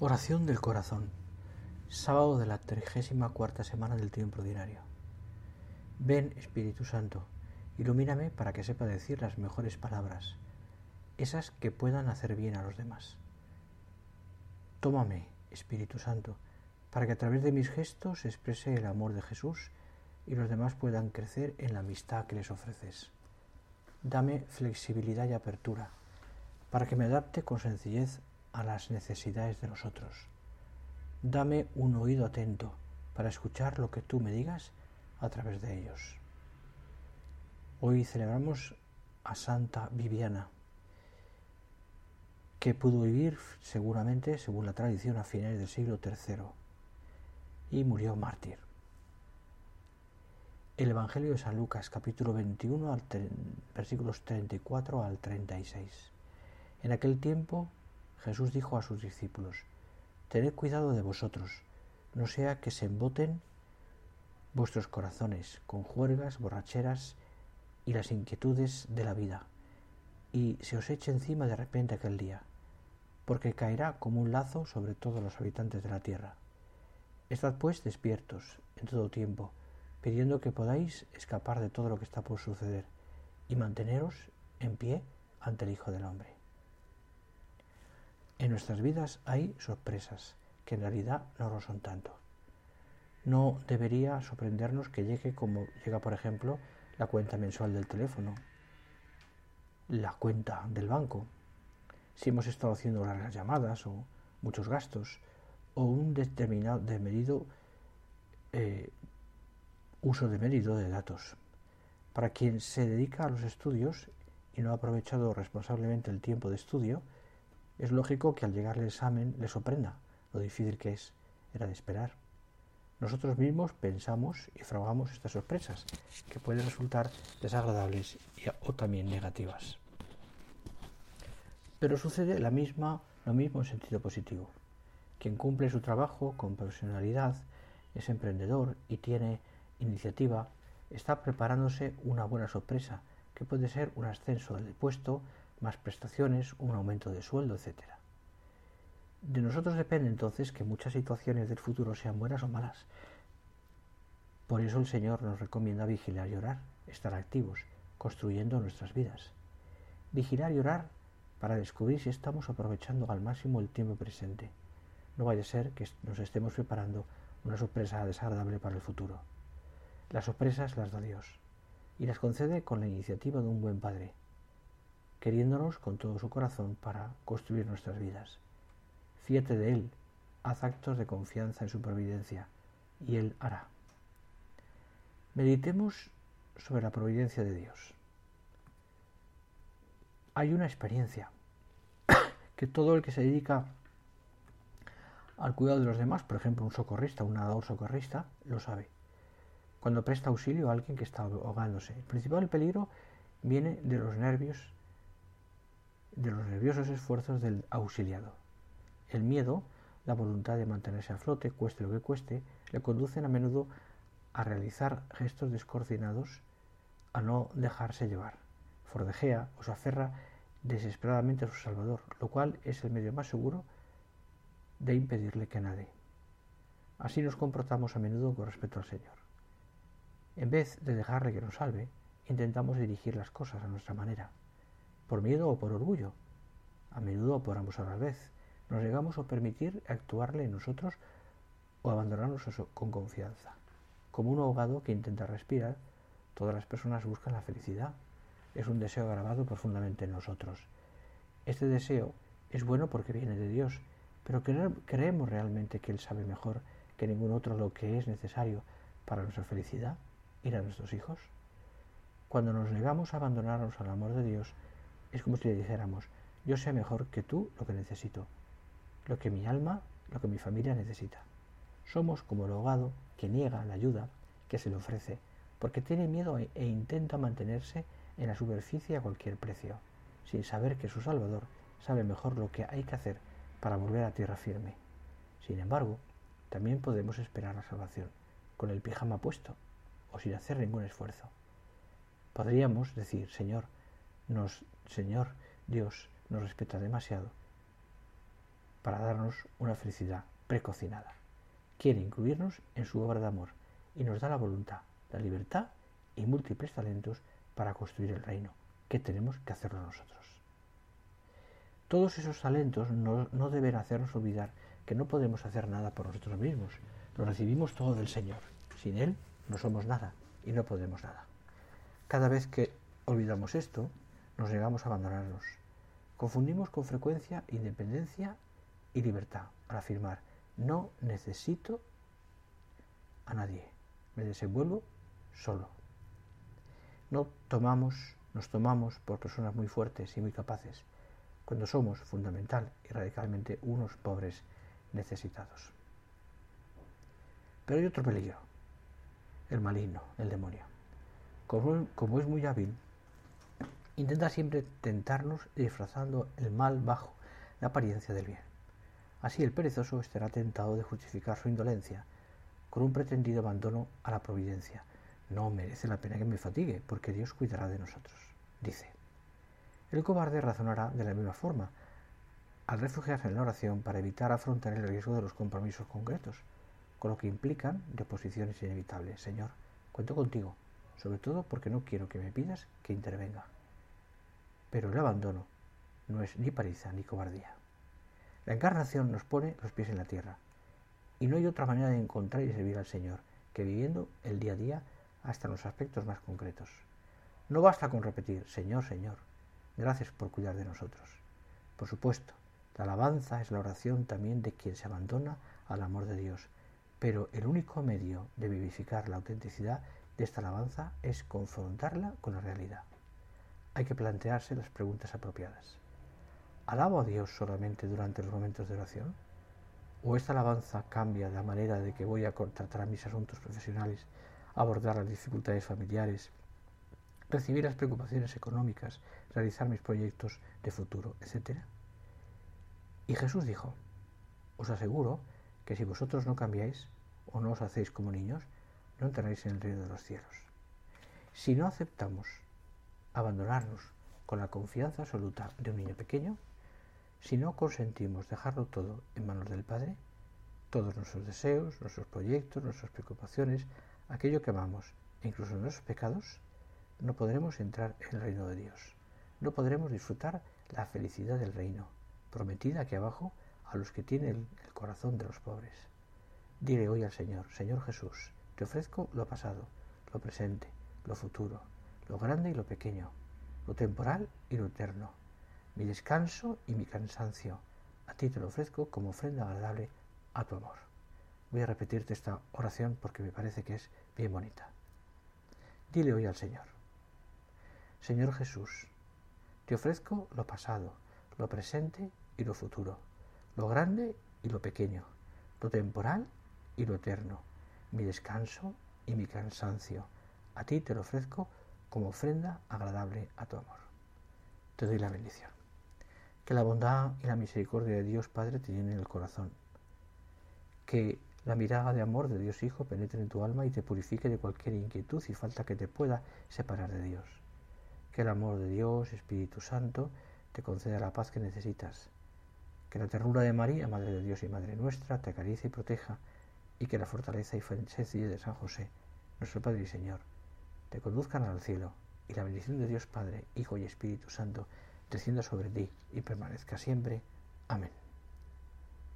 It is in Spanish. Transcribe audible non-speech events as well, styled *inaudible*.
Oración del corazón. Sábado de la 34 semana del tiempo ordinario. Ven, Espíritu Santo, ilumíname para que sepa decir las mejores palabras, esas que puedan hacer bien a los demás. Tómame, Espíritu Santo, para que a través de mis gestos se exprese el amor de Jesús y los demás puedan crecer en la amistad que les ofreces. Dame flexibilidad y apertura, para que me adapte con sencillez a las necesidades de los otros. Dame un oído atento para escuchar lo que tú me digas a través de ellos. Hoy celebramos a Santa Viviana, que pudo vivir seguramente, según la tradición, a finales del siglo III y murió mártir. El Evangelio de San Lucas, capítulo 21, versículos 34 al 36. En aquel tiempo Jesús dijo a sus discípulos, Tened cuidado de vosotros, no sea que se emboten vuestros corazones con juergas, borracheras y las inquietudes de la vida, y se os eche encima de repente aquel día, porque caerá como un lazo sobre todos los habitantes de la tierra. Estad pues despiertos en todo tiempo, pidiendo que podáis escapar de todo lo que está por suceder, y manteneros en pie ante el Hijo del Hombre. En nuestras vidas hay sorpresas que en realidad no lo son tanto. No debería sorprendernos que llegue como llega, por ejemplo, la cuenta mensual del teléfono, la cuenta del banco, si hemos estado haciendo largas llamadas o muchos gastos, o un determinado medido eh, uso de datos. Para quien se dedica a los estudios y no ha aprovechado responsablemente el tiempo de estudio, es lógico que al llegar el examen le sorprenda lo difícil que es, era de esperar. Nosotros mismos pensamos y fragamos estas sorpresas, que pueden resultar desagradables o también negativas. Pero sucede la lo mismo en sentido positivo. Quien cumple su trabajo con profesionalidad, es emprendedor y tiene iniciativa, está preparándose una buena sorpresa, que puede ser un ascenso de puesto, más prestaciones, un aumento de sueldo, etc. De nosotros depende entonces que muchas situaciones del futuro sean buenas o malas. Por eso el Señor nos recomienda vigilar y orar, estar activos, construyendo nuestras vidas. Vigilar y orar para descubrir si estamos aprovechando al máximo el tiempo presente. No vaya a ser que nos estemos preparando una sorpresa desagradable para el futuro. Las sorpresas las da Dios y las concede con la iniciativa de un buen Padre, queriéndonos con todo su corazón para construir nuestras vidas. Fíjate de Él, haz actos de confianza en su providencia, y Él hará. Meditemos sobre la providencia de Dios. Hay una experiencia *coughs* que todo el que se dedica al cuidado de los demás, por ejemplo un socorrista, un nadador socorrista, lo sabe. Cuando presta auxilio a alguien que está ahogándose. El principal peligro viene de los nervios de los nerviosos esfuerzos del auxiliado. El miedo, la voluntad de mantenerse a flote, cueste lo que cueste, le conducen a menudo a realizar gestos descoordinados, a no dejarse llevar. Fordejea o se aferra desesperadamente a su Salvador, lo cual es el medio más seguro de impedirle que nade. Así nos comportamos a menudo con respecto al Señor. En vez de dejarle que nos salve, intentamos dirigir las cosas a nuestra manera por miedo o por orgullo, a menudo por ambos a la vez. Nos llegamos a permitir actuarle en nosotros o abandonarnos con confianza. Como un ahogado que intenta respirar, todas las personas buscan la felicidad. Es un deseo grabado profundamente en nosotros. Este deseo es bueno porque viene de Dios, pero ¿creemos realmente que Él sabe mejor que ningún otro lo que es necesario para nuestra felicidad y a nuestros hijos? Cuando nos negamos a abandonarnos al amor de Dios, es como si le dijéramos, yo sé mejor que tú lo que necesito, lo que mi alma, lo que mi familia necesita. Somos como el ahogado que niega la ayuda que se le ofrece, porque tiene miedo e, e intenta mantenerse en la superficie a cualquier precio, sin saber que su Salvador sabe mejor lo que hay que hacer para volver a tierra firme. Sin embargo, también podemos esperar la salvación, con el pijama puesto, o sin hacer ningún esfuerzo. Podríamos decir, Señor, nos, Señor Dios nos respeta demasiado. para darnos una felicidad precocinada. Quiere incluirnos en su obra de amor y nos da la voluntad, la libertad y múltiples talentos para construir el reino, que tenemos que hacerlo nosotros. Todos esos talentos no, no deben hacernos olvidar que no podemos hacer nada por nosotros mismos. Lo recibimos todo del Señor. Sin Él no somos nada y no podemos nada. Cada vez que olvidamos esto, nos negamos a abandonarnos. Confundimos con frecuencia independencia y libertad al afirmar, no necesito a nadie, me desenvuelvo solo. No tomamos, nos tomamos por personas muy fuertes y muy capaces, cuando somos fundamental y radicalmente unos pobres necesitados. Pero hay otro peligro, el maligno, el demonio. Como, como es muy hábil, intenta siempre tentarnos disfrazando el mal bajo la apariencia del bien. Así el perezoso estará tentado de justificar su indolencia con un pretendido abandono a la providencia. No merece la pena que me fatigue, porque Dios cuidará de nosotros, dice. El cobarde razonará de la misma forma, al refugiarse en la oración para evitar afrontar el riesgo de los compromisos concretos, con lo que implican deposiciones inevitables. Señor, cuento contigo, sobre todo porque no quiero que me pidas que intervenga. Pero el abandono no es ni pariza ni cobardía. La encarnación nos pone los pies en la tierra, y no hay otra manera de encontrar y servir al Señor que viviendo el día a día hasta los aspectos más concretos. No basta con repetir, Señor, Señor, gracias por cuidar de nosotros. Por supuesto, la alabanza es la oración también de quien se abandona al amor de Dios, pero el único medio de vivificar la autenticidad de esta alabanza es confrontarla con la realidad hay que plantearse las preguntas apropiadas. ¿Alabo a Dios solamente durante los momentos de oración? ¿O esta alabanza cambia la manera de que voy a tratar mis asuntos profesionales, abordar las dificultades familiares, recibir las preocupaciones económicas, realizar mis proyectos de futuro, etcétera? Y Jesús dijo, os aseguro que si vosotros no cambiáis o no os hacéis como niños, no entraréis en el reino de los cielos. Si no aceptamos abandonarnos con la confianza absoluta de un niño pequeño, si no consentimos dejarlo todo en manos del Padre, todos nuestros deseos, nuestros proyectos, nuestras preocupaciones, aquello que amamos e incluso nuestros pecados, no podremos entrar en el reino de Dios. No podremos disfrutar la felicidad del reino, prometida aquí abajo a los que tienen el corazón de los pobres. Diré hoy al Señor, Señor Jesús, te ofrezco lo pasado, lo presente, lo futuro, lo grande y lo pequeño, lo temporal y lo eterno, mi descanso y mi cansancio. A ti te lo ofrezco como ofrenda agradable a tu amor. Voy a repetirte esta oración porque me parece que es bien bonita. Dile hoy al Señor, Señor Jesús, te ofrezco lo pasado, lo presente y lo futuro, lo grande y lo pequeño, lo temporal y lo eterno, mi descanso y mi cansancio. A ti te lo ofrezco como ofrenda agradable a tu amor. Te doy la bendición. Que la bondad y la misericordia de Dios Padre te llenen el corazón. Que la mirada de amor de Dios Hijo penetre en tu alma y te purifique de cualquier inquietud y falta que te pueda separar de Dios. Que el amor de Dios, Espíritu Santo, te conceda la paz que necesitas. Que la ternura de María, Madre de Dios y Madre nuestra, te acaricie y proteja. Y que la fortaleza y sencillez de San José, nuestro Padre y Señor, te conduzcan al cielo, y la bendición de Dios Padre, Hijo y Espíritu Santo descienda sobre ti y permanezca siempre. Amén.